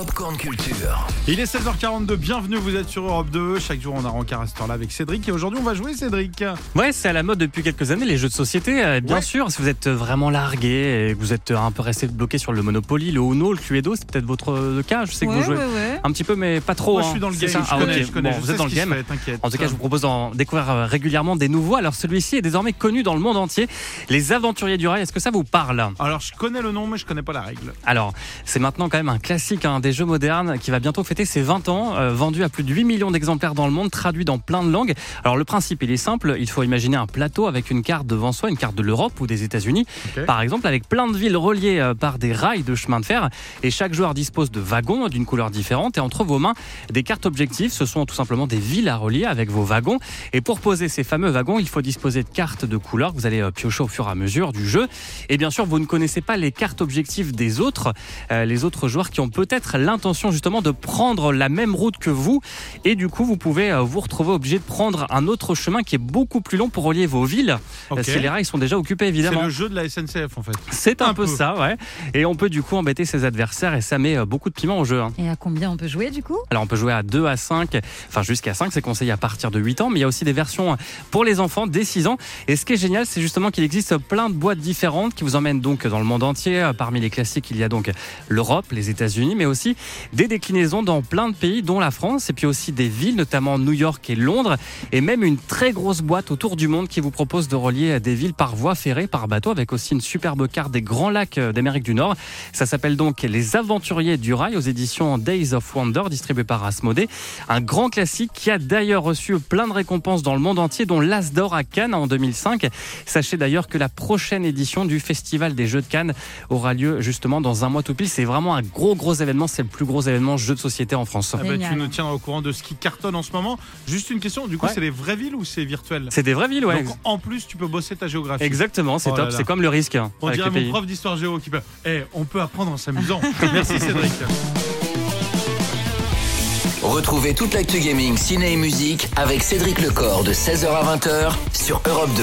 Popcorn Culture. Il est 16h42, bienvenue, vous êtes sur Europe 2. Chaque jour, on a rencard à cette heure-là avec Cédric. Et aujourd'hui, on va jouer Cédric. Ouais, c'est à la mode depuis quelques années, les jeux de société. euh, bien Ouais. sûr, si vous êtes vraiment largué et que vous êtes un peu resté bloqué sur le Monopoly, le Uno, le Cluedo, c'est peut-être votre euh, cas. Je sais que ouais, vous jouez ouais, ouais. un petit peu, mais pas trop. Moi, je hein. suis dans le game, ça je Ah, connais, ok. je connais. Bon, je vous êtes dans le game. fait. En tout cas, je vous propose d'en découvrir euh, régulièrement des nouveaux. Alors celui-ci est désormais connu dans le monde entier. Les Aventuriers du Rail, est-ce que ça vous parle? Alors, je connais le nom, mais je connais pas la règle. Alors, c'est maintenant quand même un classique hein, des jeux modernes qui va bientôt fêter ses 20 ans, euh, vendu à plus de 8 millions d'exemplaires dans le monde, traduit dans plein de langues. Alors, le principe, il est simple. Il faut imaginer un plateau avec une carte devant soi, une carte de l'Europe ou des États-Unis, par exemple, avec plein de villes reliées euh, par des rails de chemin de fer. Et chaque joueur dispose de wagons d'une couleur différente. Et entre vos mains, des cartes objectifs. Ce sont tout simplement des villes à relier avec vos wagons. Et pour poser ces fameux wagons, il faut disposer de cartes de couleurs que vous allez euh, piocher au fur et à mesure du jeu. Et bien sûr, vous ne connaissez pas les cartes objectifs des autres, euh, les autres joueurs qui ont peut-être l'intention justement de prendre la même route que vous. Et du coup, vous pouvez euh, vous retrouver obligé de prendre un autre chemin qui est beaucoup plus long pour relier vos villes. Euh, Si les rails sont déjà occupés, C'est évidemment. le jeu de la SNCF, en fait. C'est un, un peu, peu. ça, ouais. Et on peut du coup embêter ses adversaires et ça met euh, beaucoup de piment au jeu. hein. Et à combien on peut jouer du coup? Alors on peut jouer à 2 à 5, enfin jusqu'à 5, c'est conseillé à partir de 8 ans, mais il y a aussi des versions pour les enfants dès 6 ans. Et ce qui est génial, c'est justement qu'il existe plein de boîtes différentes qui vous emmènent donc dans le monde entier. Parmi les classiques, il y a donc l'Europe, les États-Unis, mais aussi des déclinaisons dans plein de pays, dont la France, et puis aussi des villes, notamment New York et Londres, et même une très grosse boîte autour du monde qui vous propose de relier des villes par voie ferrée, par bateau, avec aussi une superbe carte des grands lacs euh, d'Amérique du Nord. Ça s'appelle donc Les Aventuriers du Rail aux éditions Days of Wonder, distribué par Asmodée. Un grand classique qui a d'ailleurs reçu plein de récompenses dans le monde entier, dont l'As d'Or à Cannes en 2005. Sachez d'ailleurs que la prochaine édition du Festival des Jeux de Cannes aura lieu justement dans un mois tout pile. C'est vraiment un gros gros événement. C'est le plus gros événement jeu de société en France. Ah bah, tu nous tiendras au courant de ce qui cartonne en ce moment. Juste une question, du coup, Ouais. c'est les vraies villes ou c'est virtuel? C'est des vraies villes, ouais. Donc, en plus, tu peux bosser ta géographie. Exactement, c'est Oh top. C'est comme le risque hein, On dirait mon pays. prof d'histoire géo qui peut. Eh, on peut apprendre en s'amusant. Merci Cédric. Retrouvez toute l'actu gaming, ciné et musique avec Cédric Lecor de 16h à 20h sur Europe 2.